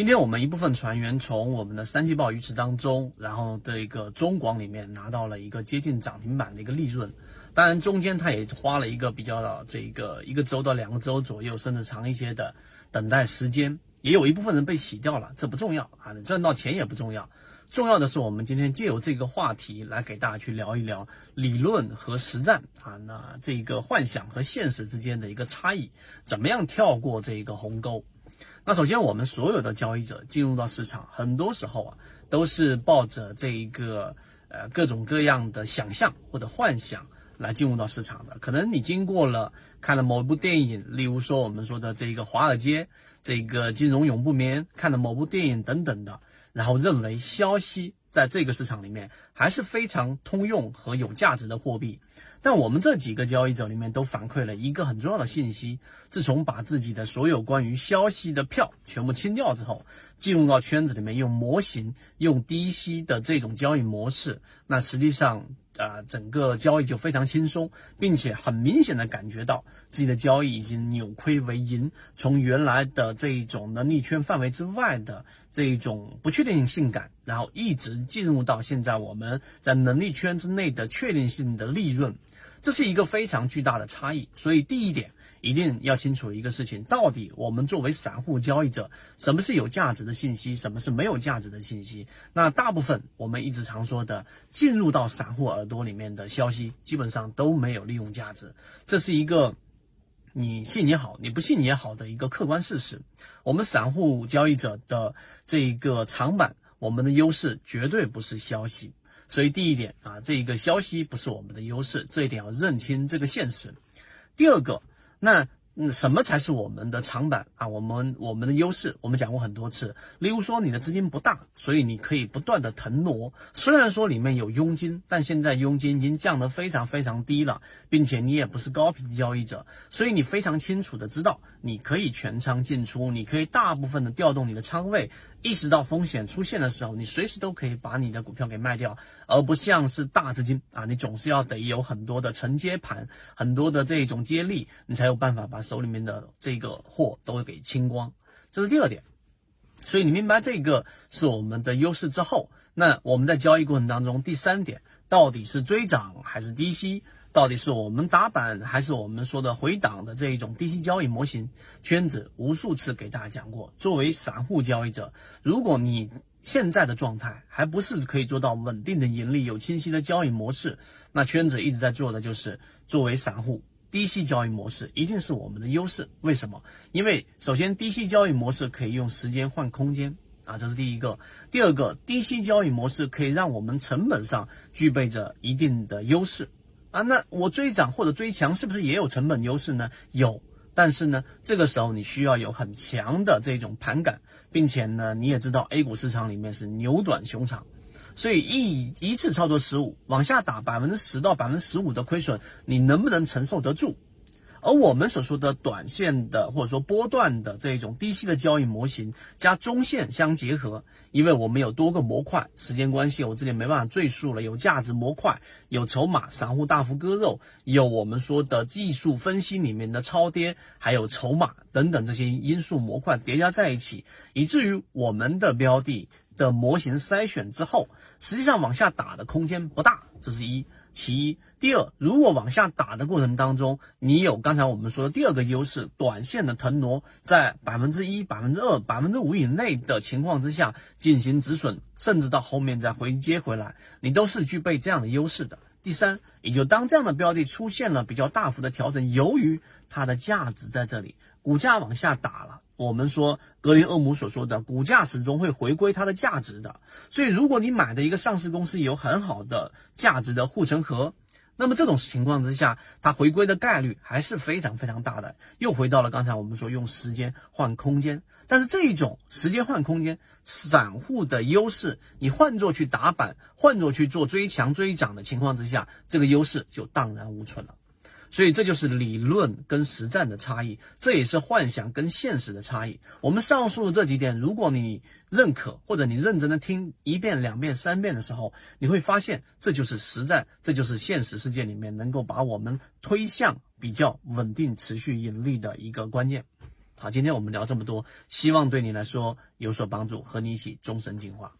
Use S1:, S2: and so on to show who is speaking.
S1: 今天我们一部分船员从我们的三季报鱼池当中，然后的一个中广里面拿到了一个接近涨停板的一个利润，当然中间他也花了一个比较这个一个周到两个周左右，甚至长一些的等待时间，也有一部分人被洗掉了，这不重要啊，赚到钱也不重要，重要的是我们今天借由这个话题来给大家去聊一聊理论和实战啊，那这个幻想和现实之间的一个差异，怎么样跳过这个鸿沟。那首先，我们所有的交易者进入到市场，很多时候啊，都是抱着这一个呃各种各样的想象或者幻想来进入到市场的。可能你经过了看了某部电影，例如说我们说的这个华尔街，这个金融永不眠，看了某部电影等等的，然后认为消息在这个市场里面还是非常通用和有价值的货币。但我们这几个交易者里面都反馈了一个很重要的信息：自从把自己的所有关于消息的票全部清掉之后，进入到圈子里面用模型、用低息的这种交易模式，那实际上啊，整个交易就非常轻松，并且很明显的感觉到自己的交易已经扭亏为盈，从原来的这一种能力圈范围之外的这一种不确定性感，然后一直进入到现在我们在能力圈之内的确定性的利润。这是一个非常巨大的差异，所以第一点一定要清楚一个事情：到底我们作为散户交易者，什么是有价值的信息，什么是没有价值的信息？那大部分我们一直常说的进入到散户耳朵里面的消息，基本上都没有利用价值。这是一个你信也好，你不信也好的一个客观事实。我们散户交易者的这一个长板，我们的优势绝对不是消息。所以第一点啊，这一个消息不是我们的优势，这一点要认清这个现实。第二个，那什么才是我们的长板啊？我们我们的优势，我们讲过很多次。例如说，你的资金不大，所以你可以不断的腾挪。虽然说里面有佣金，但现在佣金已经降得非常非常低了，并且你也不是高频交易者，所以你非常清楚的知道，你可以全仓进出，你可以大部分的调动你的仓位。意识到风险出现的时候，你随时都可以把你的股票给卖掉，而不像是大资金啊，你总是要得有很多的承接盘，很多的这种接力，你才有办法把手里面的这个货都会给清光。这是第二点，所以你明白这个是我们的优势之后，那我们在交易过程当中，第三点到底是追涨还是低吸？到底是我们打板还是我们说的回档的这一种低息交易模型？圈子无数次给大家讲过，作为散户交易者，如果你现在的状态还不是可以做到稳定的盈利、有清晰的交易模式，那圈子一直在做的就是作为散户低息交易模式一定是我们的优势。为什么？因为首先低息交易模式可以用时间换空间啊，这是第一个。第二个，低息交易模式可以让我们成本上具备着一定的优势。啊，那我追涨或者追强是不是也有成本优势呢？有，但是呢，这个时候你需要有很强的这种盘感，并且呢，你也知道 A 股市场里面是牛短熊长，所以一一次操作失误，往下打百分之十到百分之十五的亏损，你能不能承受得住？而我们所说的短线的或者说波段的这种低息的交易模型，加中线相结合，因为我们有多个模块，时间关系我这里没办法赘述了。有价值模块，有筹码，散户大幅割肉，有我们说的技术分析里面的超跌，还有筹码等等这些因素模块叠加在一起，以至于我们的标的的模型筛选之后，实际上往下打的空间不大，这是一。其一，第二，如果往下打的过程当中，你有刚才我们说的第二个优势，短线的腾挪在百分之一、百分之二、百分之五以内的情况之下进行止损，甚至到后面再回接回来，你都是具备这样的优势的。第三，也就当这样的标的出现了比较大幅的调整，由于它的价值在这里，股价往下打了。我们说格林厄姆所说的，股价始终会回归它的价值的。所以，如果你买的一个上市公司有很好的价值的护城河，那么这种情况之下，它回归的概率还是非常非常大的。又回到了刚才我们说用时间换空间，但是这一种时间换空间，散户的优势，你换做去打板，换做去做追强追涨的情况之下，这个优势就荡然无存了。所以这就是理论跟实战的差异，这也是幻想跟现实的差异。我们上述的这几点，如果你认可或者你认真的听一遍、两遍、三遍的时候，你会发现这就是实战，这就是现实世界里面能够把我们推向比较稳定、持续盈利的一个关键。好，今天我们聊这么多，希望对你来说有所帮助，和你一起终身进化。